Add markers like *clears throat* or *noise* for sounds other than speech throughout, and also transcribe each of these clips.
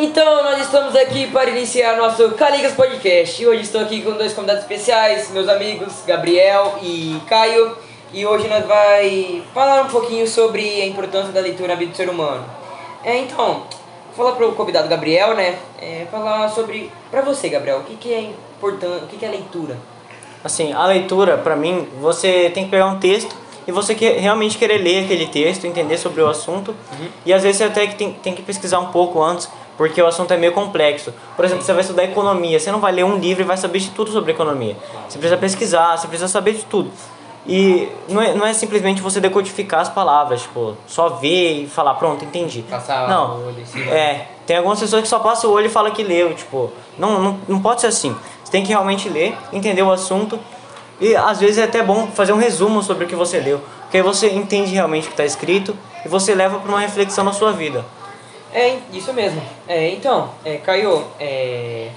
Então, nós estamos aqui para iniciar nosso Caligas Podcast. E hoje estou aqui com dois convidados especiais, meus amigos Gabriel e Caio. E hoje nós vai falar um pouquinho sobre a importância da leitura na vida do ser humano. É, então, vou falar para o convidado Gabriel, né? É, falar sobre, para você, Gabriel, o que, que é importante, o que, que é leitura? Assim, a leitura, para mim, você tem que pegar um texto e você quer, realmente querer ler aquele texto, entender sobre o assunto. Uhum. E às vezes você até tem, tem que pesquisar um pouco antes, porque o assunto é meio complexo. Por exemplo, você vai estudar economia, você não vai ler um livro e vai saber de tudo sobre economia. Você precisa pesquisar, você precisa saber de tudo. E não é, não é simplesmente você decodificar as palavras, tipo, só ver e falar, pronto, entendi. Passar não, o olho em cima. É, tem algumas pessoas que só passam o olho e falam que leu, tipo, não, não, não pode ser assim. Você tem que realmente ler, entender o assunto e às vezes é até bom fazer um resumo sobre o que você leu, porque aí você entende realmente o que está escrito e você leva para uma reflexão na sua vida. É, isso mesmo. É, então, é, Caio, é,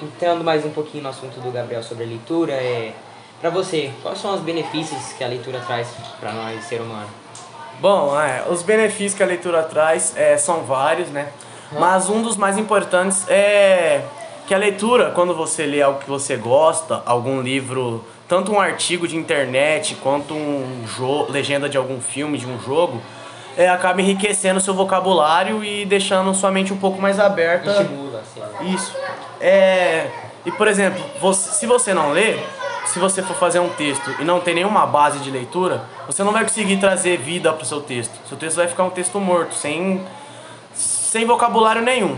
entrando mais um pouquinho no assunto do Gabriel sobre a leitura, é, para você, quais são os benefícios que a leitura traz para nós, ser humano? Bom, é, os benefícios que a leitura traz é, são vários, né? Mas um dos mais importantes é que a leitura, quando você lê algo que você gosta, algum livro, tanto um artigo de internet quanto um jogo, legenda de algum filme, de um jogo, é, acaba enriquecendo o seu vocabulário e deixando sua mente um pouco mais aberta. Estimula, assim. Isso. É, e por exemplo, você, se você não lê, se você for fazer um texto e não tem nenhuma base de leitura, você não vai conseguir trazer vida para o seu texto. Seu texto vai ficar um texto morto, sem, sem vocabulário nenhum.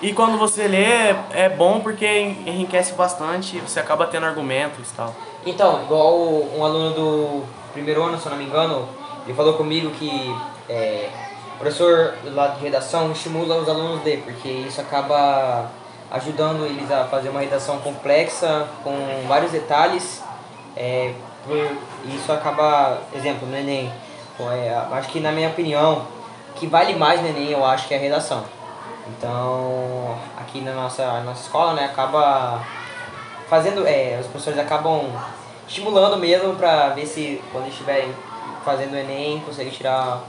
E quando você lê, é bom porque enriquece bastante, você acaba tendo argumentos e tal. Então, igual um aluno do primeiro ano, se eu não me engano, ele falou comigo que é, o professor lá de redação estimula os alunos ler, porque isso acaba ajudando eles a fazer uma redação complexa, com vários detalhes. É, isso acaba, exemplo, no Enem, é, acho que na minha opinião, que vale mais no Enem eu acho que é a redação. Então, aqui na nossa, nossa escola, né, acaba fazendo, é, os professores acabam estimulando mesmo para ver se quando estiverem fazendo o Enem conseguem tirar.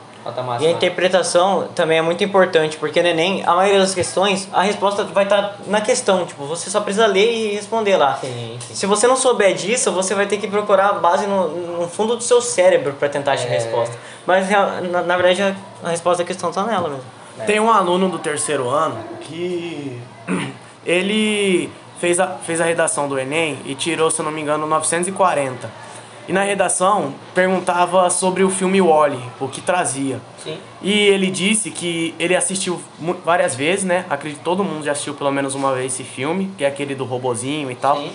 E a interpretação também é muito importante, porque no Enem, a maioria das questões, a resposta vai estar na questão, tipo, você só precisa ler e responder lá. Sim, sim. Se você não souber disso, você vai ter que procurar a base no, no fundo do seu cérebro para tentar achar a É. resposta. Mas na, na verdade a, a resposta da questão está nela mesmo. Tem um aluno do terceiro ano que *clears throat* ele fez a, fez a redação do Enem e tirou, se eu não me engano, 940. E na redação perguntava sobre o filme Wally, o que trazia. Sim. E ele disse que ele assistiu várias vezes, né? Acredito que todo mundo já assistiu pelo menos uma vez esse filme, que é aquele do robozinho e tal. Sim.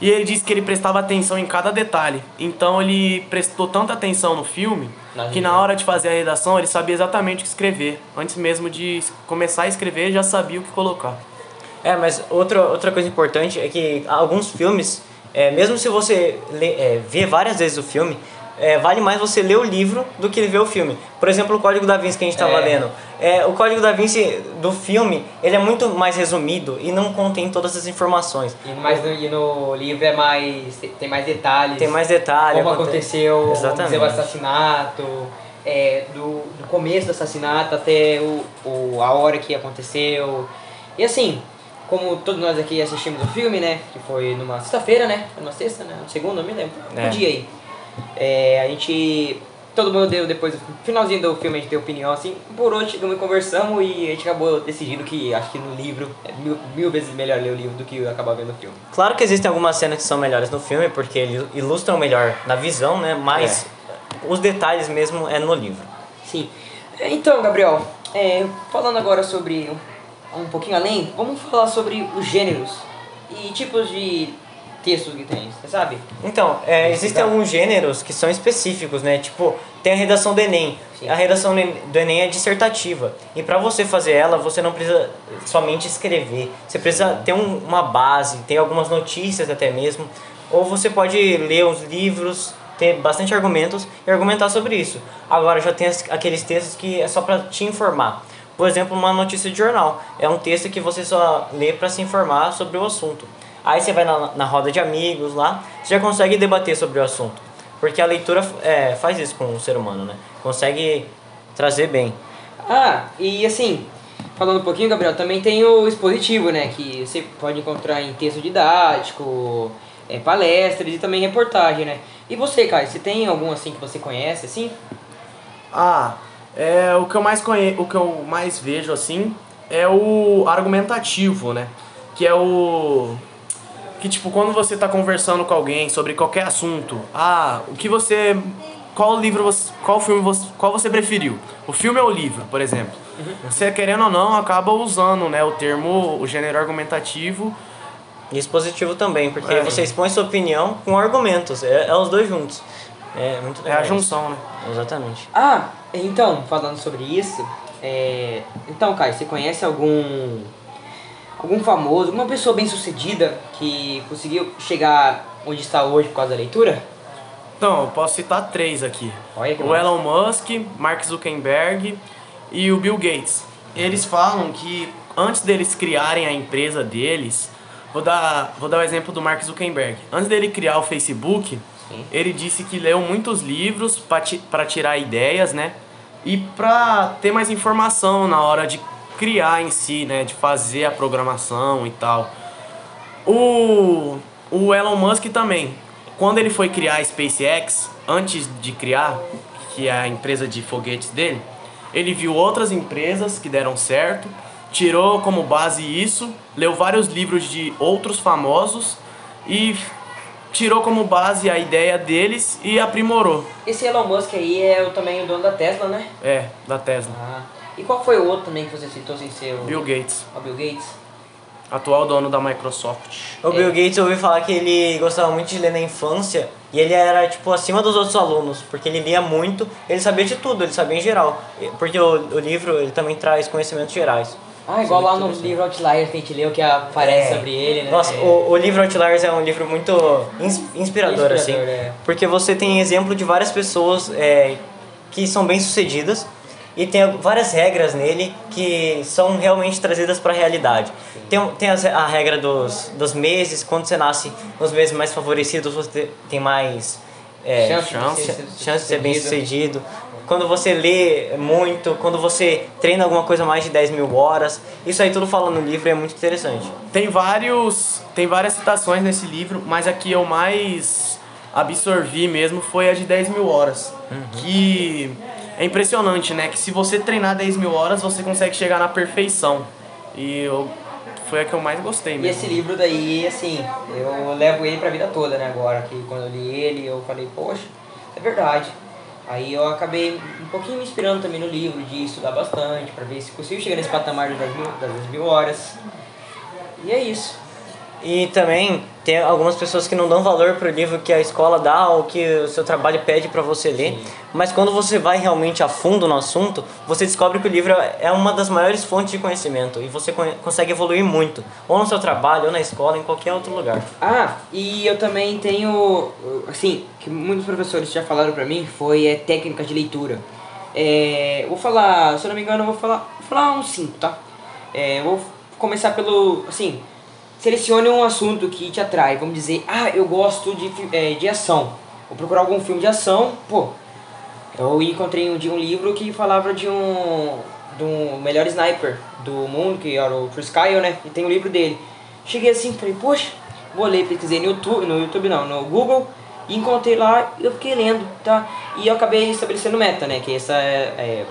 E ele disse que ele prestava atenção em cada detalhe. Então ele prestou tanta atenção no filme Na que na hora de fazer a redação ele sabia exatamente o que escrever. Antes mesmo de começar a escrever, já sabia o que colocar. É, mas outra, outra coisa importante é que alguns filmes, é, mesmo se você lê, é, vê várias vezes o filme, é, vale mais você ler o livro do que ver o filme. Por exemplo, o Código da Vinci que a gente estava É. lendo. É, o Código da Vinci do filme, ele é muito mais resumido e não contém todas as informações. E, mais no, e no livro é mais. tem mais detalhes. Tem mais detalhe. como aconte- aconteceu, dizer, o assassinato, é, do, do começo do assassinato até o, o, a hora que aconteceu. E assim, como todos nós aqui assistimos o filme, né? Que foi numa sexta-feira, né? Foi numa sexta, né? Segunda, não me lembro. É. Um dia aí. É, a gente. Todo mundo deu depois, no finalzinho do filme a gente deu opinião assim. Por hoje chegamos e conversamos e a gente acabou decidindo que acho que no livro é mil, mil vezes melhor ler o livro do que acabar vendo o filme. Claro que existem algumas cenas que são melhores no filme, porque eles ilustram melhor na visão, né? Mas os detalhes mesmo é no livro. Sim. Então, Gabriel, é, falando agora sobre um, pouquinho além, vamos falar sobre os gêneros e tipos de textos que tem, você sabe? Então, é, existem alguns gêneros que são específicos, né? Tipo, tem a redação do Enem. Sim. A redação do Enem é dissertativa. E para você fazer ela, você não precisa somente escrever. Você precisa ter um- uma base, ter algumas notícias até mesmo. Ou você pode ler os livros, ter bastante argumentos e argumentar sobre isso. Agora, já tem aqueles textos que é só para te informar. Por exemplo, uma notícia de jornal. É um texto que você só lê para se informar sobre o assunto. Aí você vai na, na roda de amigos lá, você já consegue debater sobre o assunto. Porque a leitura é, faz isso com o ser humano, né? Consegue trazer bem. Ah, e assim, falando um pouquinho, Gabriel, também tem o expositivo, né? Que você pode encontrar em texto didático, é, palestras e também reportagem, né? E você, Caio, você tem algum assim que você conhece, assim? Ah, é, o que eu mais conhe... o que eu mais vejo assim é o argumentativo, né? Que é o que tipo quando você tá conversando com alguém sobre qualquer assunto, ah, o que você qual livro você, qual filme você, qual você preferiu? O filme ou o livro, por exemplo? Você querendo ou não acaba usando, né, o termo, o gênero argumentativo E expositivo também, porque É. você expõe sua opinião com argumentos. É, é os dois juntos. É muito é a junção, né? Exatamente. Ah, então, falando sobre isso, é... então, Caio, você conhece algum algum famoso, alguma pessoa bem sucedida que conseguiu chegar onde está hoje por causa da leitura? Então, eu posso citar três aqui. O massa. Elon Musk, Mark Zuckerberg e o Bill Gates. Eles falam que antes deles criarem a empresa deles, vou dar, vou dar o exemplo do Mark Zuckerberg. Antes dele criar o Facebook, Ele disse que leu muitos livros para tirar ideias, né? E para ter mais informação na hora de criar em si, né? De fazer a programação e tal. O, o Elon Musk também, quando ele foi criar a SpaceX, antes de criar, que é a empresa de foguetes dele, ele viu outras empresas que deram certo, tirou como base isso, leu vários livros de outros famosos e tirou como base a ideia deles e aprimorou. Esse Elon Musk aí é o, também o dono da Tesla, né? É, da Tesla. Ah. E qual foi o outro também que você citou sem ser o Bill Gates, o Bill Gates? atual dono da Microsoft. O Bill Gates eu ouvi falar que ele gostava muito de ler na infância e ele era tipo acima dos outros alunos, porque ele lia muito, ele sabia de tudo, ele sabia em geral. Porque o, o livro ele também traz conhecimentos gerais. Ah, igual lá no livro Outliers que a gente leu que aparece É. sobre ele, né? Nossa, É. o, o livro Outliers é um livro muito ins- inspirador, Inspirador, assim. é. Porque você tem exemplo de várias pessoas é, que são bem-sucedidas e tem várias regras nele que são realmente trazidas para a realidade. Tem, tem a regra dos, dos meses, quando você nasce nos meses mais favorecidos, você tem mais é, Chance de chance, ser chance de ser bem sucedido. Quando você lê muito, quando você treina alguma coisa mais de 10 mil horas, isso aí tudo fala no livro e é muito interessante. Tem vários, tem várias citações nesse livro, mas a que eu mais absorvi mesmo foi a de 10 mil horas. Que é impressionante, né? Que se você treinar 10 mil horas, você consegue chegar na perfeição. E eu, foi a que eu mais gostei E mesmo. esse livro daí, assim, eu levo ele pra vida toda, né? Agora, que quando eu li ele, eu falei, poxa, é verdade. Aí eu acabei um pouquinho me inspirando também no livro, de estudar bastante, pra ver se consigo chegar nesse patamar das 10 mil, das 10 mil horas. E é isso. E também tem algumas pessoas que não dão valor pro livro que a escola dá ou que o seu trabalho pede para você ler, mas quando você vai realmente a fundo no assunto, você descobre que o livro é uma das maiores fontes de conhecimento e você consegue evoluir muito, ou no seu trabalho, ou na escola, em qualquer outro lugar. Ah, e eu também tenho, assim, que muitos professores já falaram pra mim, foi é, técnica de leitura. É, vou falar, se eu não me engano, eu vou falar, vou falar uns 5, tá? É, vou começar pelo, assim, selecione um assunto que te atrai. Vamos dizer, ah, eu gosto de, é, de ação. Vou procurar algum filme de ação, pô. Eu encontrei um, de um livro que falava de um, de um melhor sniper do mundo, que era o Chris Kyle, né? E tem o livro dele. Cheguei assim, falei, poxa, vou ler, pesquisei no YouTube, no YouTube não, no Google, e encontrei lá, eu fiquei lendo, tá? E eu acabei estabelecendo meta, né? Que essa é, é,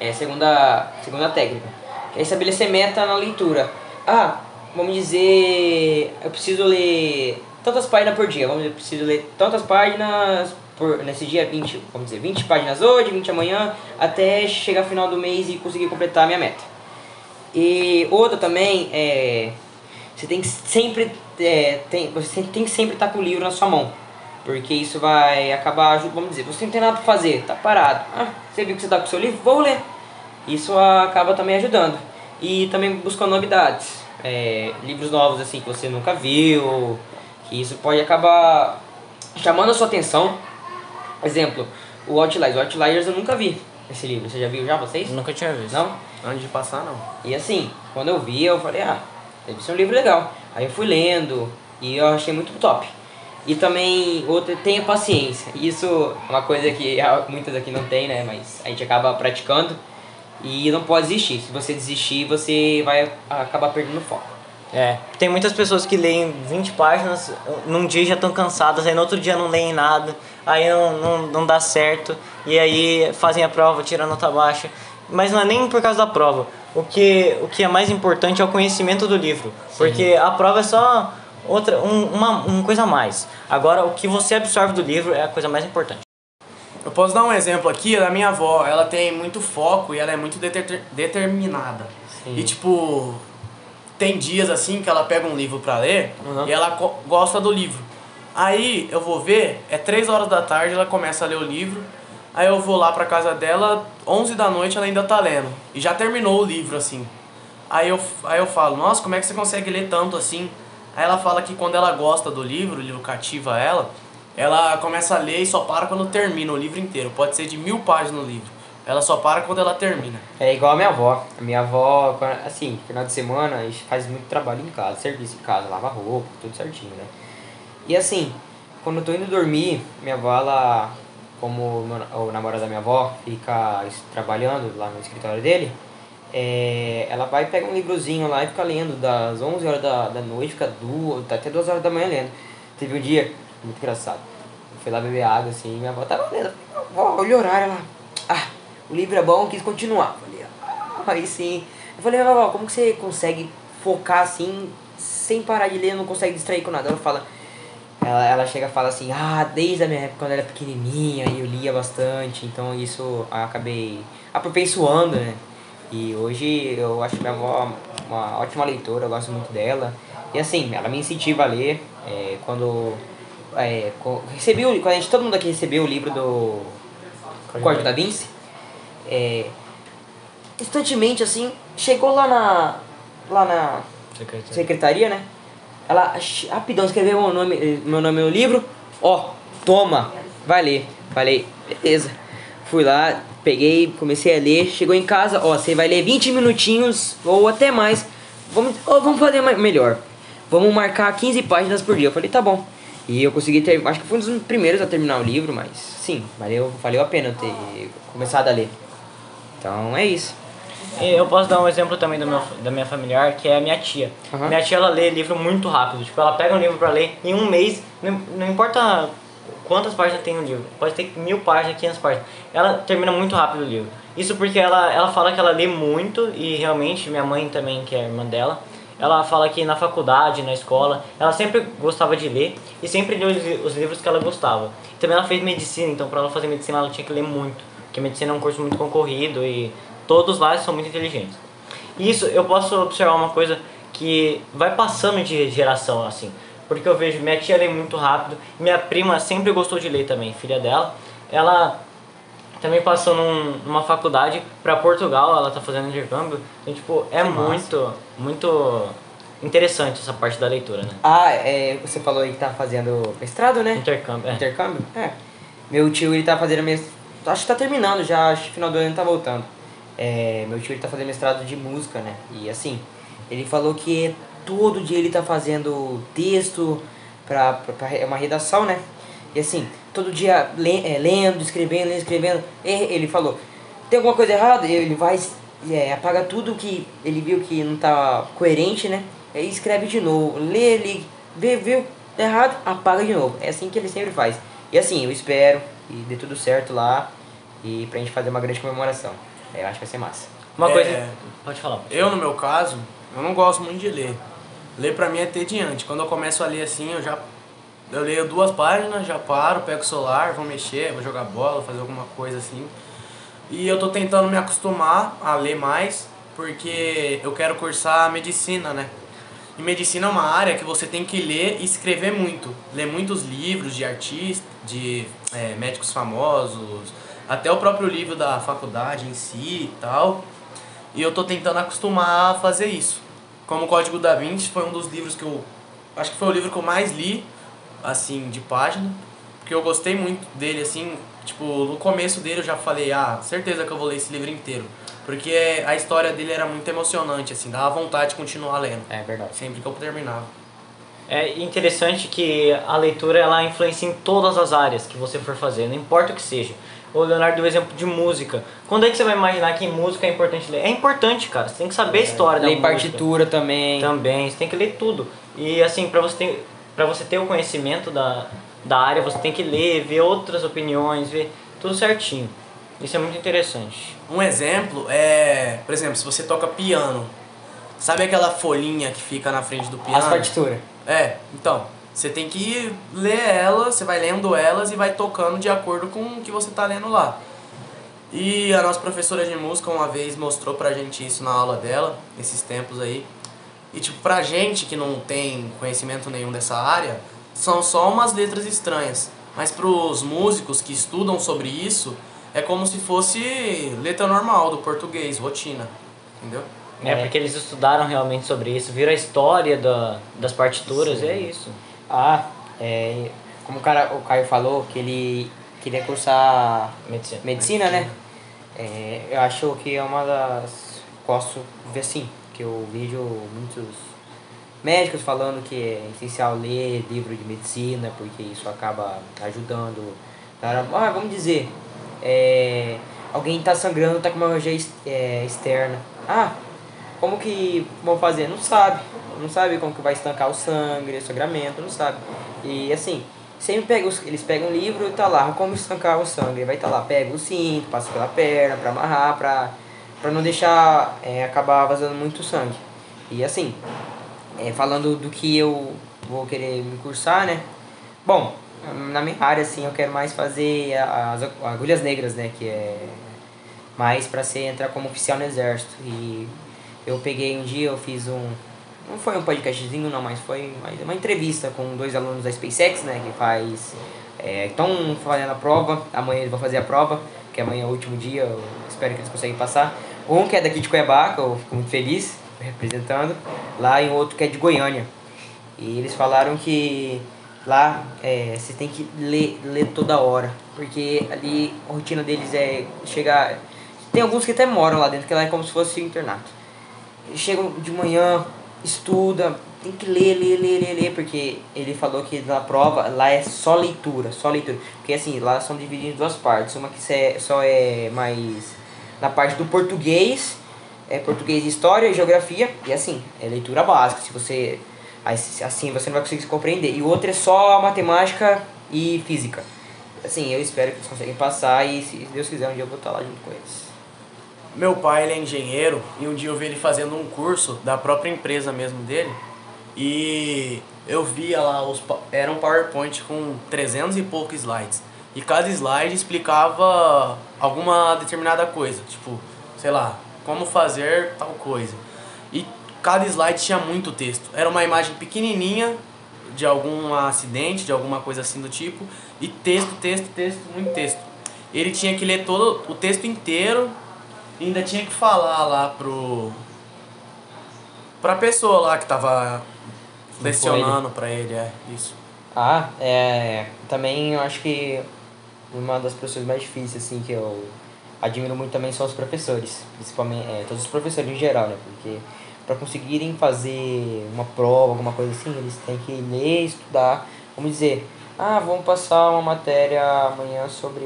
é a segunda, segunda técnica. Que é estabelecer meta na leitura. Ah, vamos dizer, eu preciso ler tantas páginas por dia. Vamos dizer, eu preciso ler tantas páginas por, nesse dia, 20, vamos dizer, 20 páginas hoje, 20 amanhã, até chegar ao final do mês e conseguir completar a minha meta. E outra também é. Você tem que sempre. É, tem, você tem que sempre estar com o livro na sua mão. Porque isso vai acabar. Vamos dizer, você não tem nada pra fazer, tá parado. Ah, você viu que você tá com o seu livro? Vou ler. Isso acaba também ajudando. E também buscando novidades. É, livros novos assim que você nunca viu. Que isso pode acabar chamando a sua atenção. Exemplo, o Outliers. O Outliers eu nunca vi esse livro. Você já viu já vocês? Nunca tinha visto. Não? Antes de passar, não. E assim, quando eu vi, eu falei, ah, deve ser um livro legal. Aí eu fui lendo e eu achei muito top. E também, outra, tenha paciência. Isso é uma coisa que *laughs* muitas aqui não tem, né? Mas a gente acaba praticando. E não pode desistir. Se você desistir, você vai acabar perdendo o foco. É, tem muitas pessoas que leem 20 páginas, num dia já estão cansadas, aí no outro dia não leem nada, aí não, não, não dá certo, e aí fazem a prova, tiram nota baixa. Mas não é nem por causa da prova. O que, o que é mais importante é o conhecimento do livro. Porque a prova é só outra, um, uma, uma coisa a mais. Agora, o que você absorve do livro é a coisa mais importante. Eu posso dar um exemplo aqui da minha avó. Ela tem muito foco e ela é muito deter determinada. Sim. E tipo, tem dias assim que ela pega um livro pra ler Uhum. e ela gosta do livro. Aí eu vou ver, é 3 horas da tarde, ela começa a ler o livro. Aí eu vou lá pra casa dela, 11 da noite ela ainda tá lendo. E já terminou o livro assim. Aí eu, aí eu falo, nossa, como é que você consegue ler tanto assim? Aí ela fala que quando ela gosta do livro, o livro cativa ela, ela começa a ler e só para quando termina o livro inteiro. Pode ser de mil páginas no livro. Ela só para quando ela termina. É igual a minha avó. A minha avó, assim, final de semana, faz muito trabalho em casa, serviço em casa, lava roupa, tudo certinho, né? E assim, quando eu tô indo dormir, minha avó, ela, como o o namorado da minha avó fica trabalhando lá no escritório dele, é, ela vai pegar um livrozinho lá e fica lendo das 11 horas da, da noite, fica duas, até 2 horas da manhã lendo. Teve um dia, muito engraçado, eu fui lá beber água assim, minha avó tava lendo. Vó, olha o horário lá. Ah, o livro é bom, quis continuar. Falei, ah, aí sim. Eu falei, minha avó, como que você consegue focar assim, sem parar de ler, não consegue distrair com nada? Ela fala, ela, ela chega e fala assim, ah, desde a minha época quando eu era pequenininha, eu lia bastante, então isso acabei aperfeiçoando, né? E hoje eu acho minha avó uma ótima leitora, eu gosto muito dela. E assim, ela me incentiva a ler. é, quando é, recebi o, quando a gente, todo mundo aqui recebeu o livro do Código da Vinci, é, instantemente assim, chegou lá na lá na secretaria, né? Ela rapidão escreveu meu nome, meu nome no livro. Ó, toma, vai ler. Falei, beleza. Fui lá, peguei, comecei a ler. Chegou em casa, ó, você vai ler 20 minutinhos ou até mais. Vamos, ó, vamos fazer melhor. Vamos marcar 15 páginas por dia. Eu falei, tá bom. E eu consegui ter, acho que fui um dos primeiros a terminar o livro, mas sim, valeu, valeu a pena ter começado a ler. Então é isso. Eu posso dar um exemplo também do meu, da minha familiar, que é a minha tia. Aham. Minha tia, ela lê livro muito rápido. Tipo, ela pega um livro pra ler em um mês, não, não importa quantas páginas tem no livro. Pode ter mil páginas, 500 páginas. Ela termina muito rápido o livro. Isso porque ela, ela fala que ela lê muito e realmente, minha mãe também, que é irmã dela, ela fala que na faculdade, na escola, ela sempre gostava de ler e sempre lia os, os livros que ela gostava. Também ela fez medicina, então para ela fazer medicina ela tinha que ler muito, porque medicina é um curso muito concorrido e todos lá são muito inteligentes. E Isso eu posso observar uma coisa que vai passando de geração assim, porque eu vejo minha tia lê muito rápido, minha prima sempre gostou de ler também, filha dela, ela também passou num- numa faculdade para Portugal, ela tá fazendo intercâmbio. Então, tipo, é Que massa. muito, muito interessante essa parte da leitura, né? Ah, é, você falou aí que tá fazendo mestrado, né? Intercâmbio, é. Intercâmbio? É. Meu tio, ele tá fazendo mestrado. Acho que tá terminando já, acho que final do ano tá voltando. É, meu tio, ele tá fazendo mestrado de música, né? E assim, ele falou que todo dia ele tá fazendo texto pra, pra, pra é uma redação, né? E assim, todo dia le, é, lendo, escrevendo, lendo, escrevendo. E ele falou, tem alguma coisa errada? Ele vai, é, apaga tudo que ele viu que não tá coerente, né? Aí escreve de novo, lê, ele vê, viu errado, apaga de novo. É assim que ele sempre faz. E assim, eu espero e dê tudo certo lá e pra gente fazer uma grande comemoração. É, eu acho que vai ser massa. Uma É. coisa. Pode falar. Eu, no meu caso, eu não gosto muito de ler. Ler pra mim é ter diante. Quando eu começo a ler assim, eu já. Eu leio duas páginas, já paro, pego o celular, vou mexer, vou jogar bola, fazer alguma coisa assim. E eu tô tentando me acostumar a ler mais, porque eu quero cursar medicina, né? E medicina é uma área que você tem que ler e escrever muito. Ler muitos livros de artistas, de é, médicos famosos, até o próprio livro da faculdade em si e tal. E eu tô tentando acostumar a fazer isso. Como o Código da Vinci foi um dos livros que eu. Acho que foi o livro que eu mais li, assim, de página. Porque eu gostei muito dele, assim. Tipo, no começo dele eu já falei, ah, certeza que eu vou ler esse livro inteiro. Porque a história dele era muito emocionante, assim, dava vontade de continuar lendo. É verdade. Sempre que eu terminava. É interessante que a leitura ela influencia em todas as áreas que você for fazer, não importa o que seja. O Leonardo deu o exemplo de música. Quando é que você vai imaginar que em música é importante ler? É importante, cara. Você tem que saber a história da Lei música. partitura também. Também, você tem que ler tudo. E assim, pra você ter, pra você ter o conhecimento da, da área, você tem que ler, ver outras opiniões, ver tudo certinho. Isso é muito interessante. Um exemplo é, por exemplo, se você toca piano, sabe aquela folhinha que fica na frente do piano? As partituras. É, então, você tem que ler elas, você vai lendo elas e vai tocando de acordo com o que você tá lendo lá. E a nossa professora de música uma vez mostrou pra gente isso na aula dela, esses tempos aí. E tipo, pra gente que não tem conhecimento nenhum dessa área, são só umas letras estranhas. Mas pros músicos que estudam sobre isso, é como se fosse letra normal do português, rotina. Entendeu? É, É. porque eles estudaram realmente sobre isso, viram a história da, das partituras, Sim. é isso. Ah, é, como o, cara, o Caio falou, que ele queria cursar Medicina. medicina, né? É, eu acho que é uma das. Posso ver sim, que eu vejo muitos médicos falando que é essencial ler livro de medicina, porque isso acaba ajudando. Ah, vamos dizer, é, alguém está sangrando, está com uma hemorragia é, externa. Ah, como que vão fazer? Não sabe. Não sabe como que vai estancar o sangue, o sangramento, não sabe. E assim, sempre pega os, eles pegam um livro e tá lá, como estancar o sangue. Vai estar tá lá, pega o cinto, passa pela perna pra amarrar, pra, pra não deixar é, acabar vazando muito sangue. E assim, é, falando do que eu vou querer me cursar, né? Bom, na minha área, assim, eu quero mais fazer as agulhas negras, né? Que é mais pra ser entrar como oficial no exército. E eu peguei um dia, eu fiz um. Não foi um podcastzinho, não, mas foi uma entrevista com dois alunos da SpaceX, né? Que faz. Estão fazendo a prova, amanhã eles vão fazer a prova, que amanhã é o último dia, eu espero que eles conseguem passar. Um que é daqui de Cuiabá, que eu fico muito feliz representando, lá e outro que é de Goiânia. E eles falaram que lá é, você tem que ler, ler toda hora, porque ali a rotina deles é chegar. Tem alguns que até moram lá dentro, que lá é como se fosse um internato. Eles chegam de manhã, estuda, tem que ler, ler, ler, ler, ler, porque ele falou que na prova lá é só leitura, só leitura. Porque assim, lá são divididos em duas partes, uma que é- só é mais na parte do português, é português, história e geografia, e assim, é leitura básica, se você assim você não vai conseguir se compreender. E o outro é só matemática e física. Assim, eu espero que eles conseguem passar e se Deus quiser um dia eu vou estar lá junto com eles. Meu pai ele é engenheiro e um dia eu vi ele fazendo um curso da própria empresa mesmo dele e eu via lá os era um PowerPoint com 300 e poucos slides e cada slide explicava alguma determinada coisa, tipo, sei lá, como fazer tal coisa. E cada slide tinha muito texto. Era uma imagem pequenininha de algum acidente, de alguma coisa assim do tipo, e texto, texto, texto, muito texto. Ele tinha que ler todo o texto inteiro e ainda tinha que falar lá pro pra pessoa lá que tava lecionando pra ele, é isso. Ah, é. Também eu acho que uma das profissões mais difíceis, assim, que eu admiro muito também são os professores. Principalmente, é, todos os professores em geral, né? Porque para conseguirem fazer uma prova, alguma coisa assim, eles têm que ler, estudar. Vamos dizer, ah, vamos passar uma matéria amanhã sobre.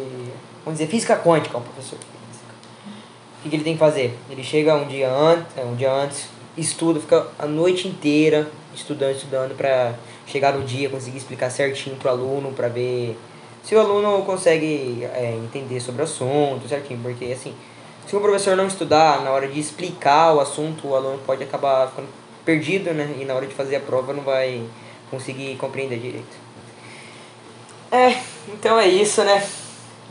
Vamos dizer, física quântica, um professor. O que, que ele tem que fazer? Ele chega um dia antes, um dia antes, estuda, fica a noite inteira estudando, estudando para chegar no dia, conseguir explicar certinho pro aluno, para ver se o aluno consegue é, entender sobre o assunto, certinho, porque assim, se o professor não estudar na hora de explicar o assunto, o aluno pode acabar ficando perdido, né? E na hora de fazer a prova não vai conseguir compreender direito. É, então é isso, né?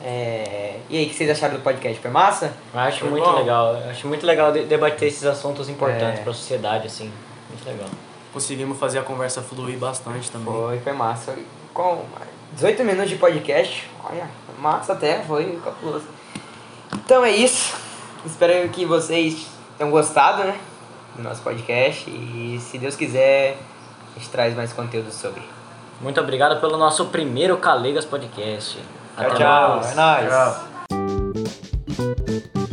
É, e aí, o que vocês acharam do podcast? Foi massa? Eu acho Foi muito bom. legal. Eu acho muito legal de- debater esses assuntos importantes É. pra sociedade, assim. Muito legal. Conseguimos fazer a conversa fluir bastante também. Foi, foi massa. Com 18 minutos de podcast, olha, massa até, foi capuloso. Então é isso. Espero que vocês tenham gostado, né? Do nosso podcast. E se Deus quiser, a gente traz mais conteúdo sobre. Muito obrigado pelo nosso primeiro Calegas Podcast. Tchau, tchau. mais. É nóis. Tchau.